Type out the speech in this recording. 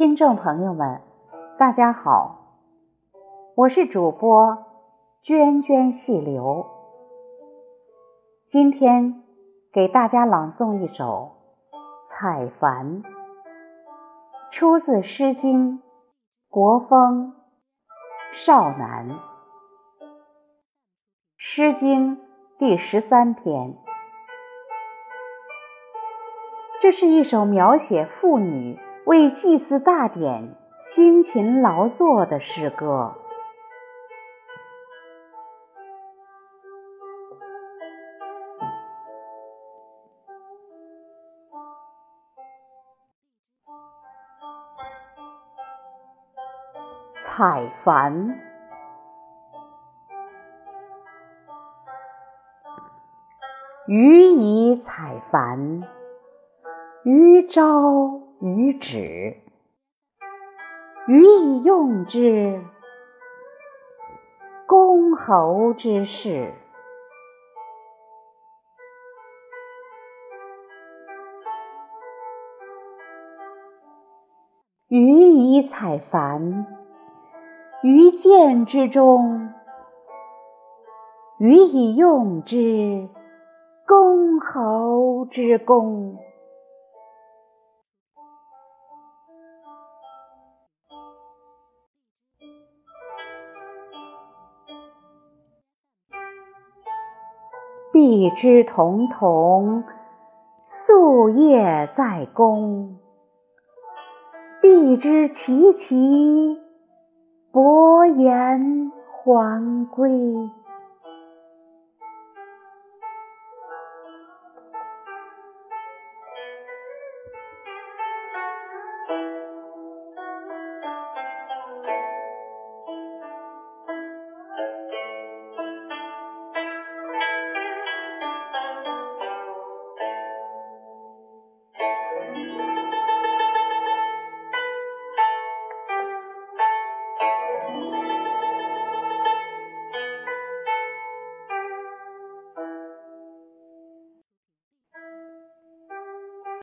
听众朋友们，大家好，我是主播涓涓细流。今天给大家朗诵一首《采蘩》，出自《诗经·国风·少南》。《诗经》第十三篇，这是一首描写妇女。为祭祀大典辛勤劳作的诗歌，采蘩，予以采蘩，予朝。予止，予以用之，公侯之事。予以采蘩，于见之中；予以用之，公侯之功。地之彤彤，夙夜在公；地之萋萋，薄言还归。